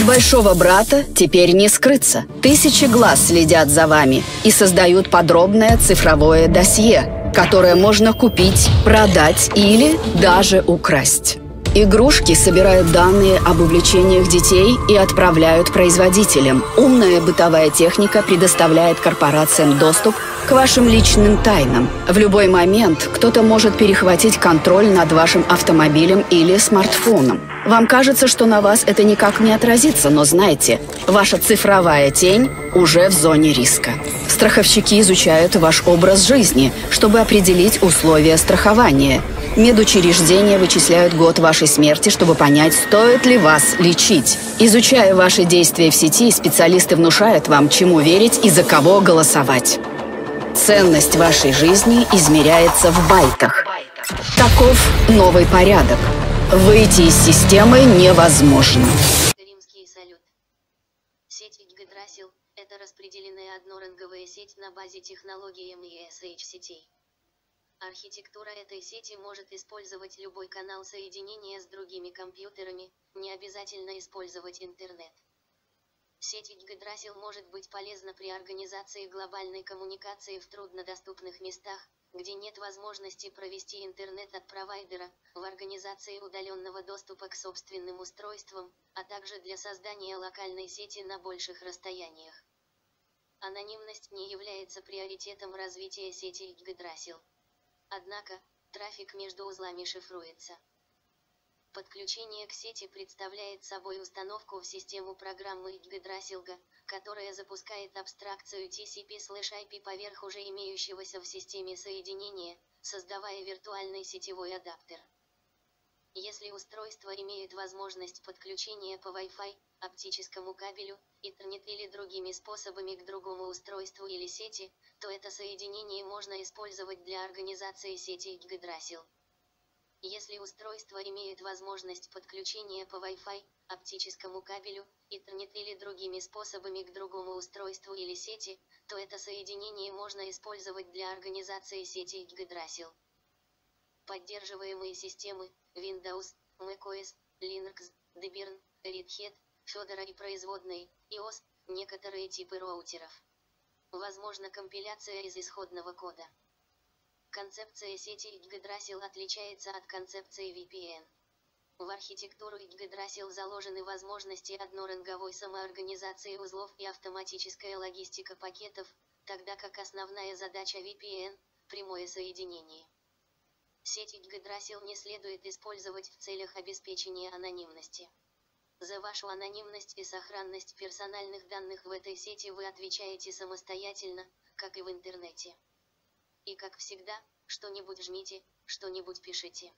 большого брата теперь не скрыться. Тысячи глаз следят за вами и создают подробное цифровое досье, которое можно купить, продать или даже украсть. Игрушки собирают данные об увлечениях детей и отправляют производителям. Умная бытовая техника предоставляет корпорациям доступ к вашим личным тайнам. В любой момент кто-то может перехватить контроль над вашим автомобилем или смартфоном. Вам кажется, что на вас это никак не отразится, но знайте, ваша цифровая тень уже в зоне риска. Страховщики изучают ваш образ жизни, чтобы определить условия страхования – Медучреждения вычисляют год вашей смерти, чтобы понять, стоит ли вас лечить. Изучая ваши действия в сети, специалисты внушают вам, чему верить и за кого голосовать. Ценность вашей жизни измеряется в байтах. Таков новый порядок. Выйти из системы невозможно. Римский салют. Сеть Yggdrasil – это распределенная одноранговая сеть на базе технологии MESH сетей. Архитектура этой сети может использовать любой канал соединения с другими компьютерами, не обязательно использовать интернет. Сеть Yggdrasil может быть полезна при организации глобальной коммуникации в труднодоступных местах, где нет возможности провести интернет от провайдера, в организации удаленного доступа к собственным устройствам, а также для создания локальной сети на больших расстояниях. Анонимность не является приоритетом развития сети Yggdrasil. Однако, трафик между узлами шифруется. Подключение к сети представляет собой установку в систему программы Yggdrasil, которая запускает абстракцию TCP/IP поверх уже имеющегося в системе соединения, создавая виртуальный сетевой адаптер. Если устройство имеет возможность подключения по Wi-Fi, оптическому кабелю, Ethernet или другими способами к другому устройству или сети, то это соединение можно использовать для организации сети Yggdrasil. Если устройство имеет возможность подключения по Wi-Fi, оптическому кабелю, Ethernet или другими способами к другому устройству или сети, то это соединение можно использовать для организации сети Yggdrasil. Поддерживаемые системы Windows, macOS, Linux, Debian, Red Hat, Fedora и производные, iOS, некоторые типы роутеров. Возможно компиляция из исходного кода. Концепция сети Yggdrasil отличается от концепции VPN. В архитектуру Yggdrasil заложены возможности одноранговой самоорганизации узлов и автоматическая логистика пакетов, тогда как основная задача VPN – прямое соединение. Сеть Yggdrasil не следует использовать в целях обеспечения анонимности. За вашу анонимность и сохранность персональных данных в этой сети вы отвечаете самостоятельно, как и в интернете. И как всегда, что-нибудь жмите, что-нибудь пишите.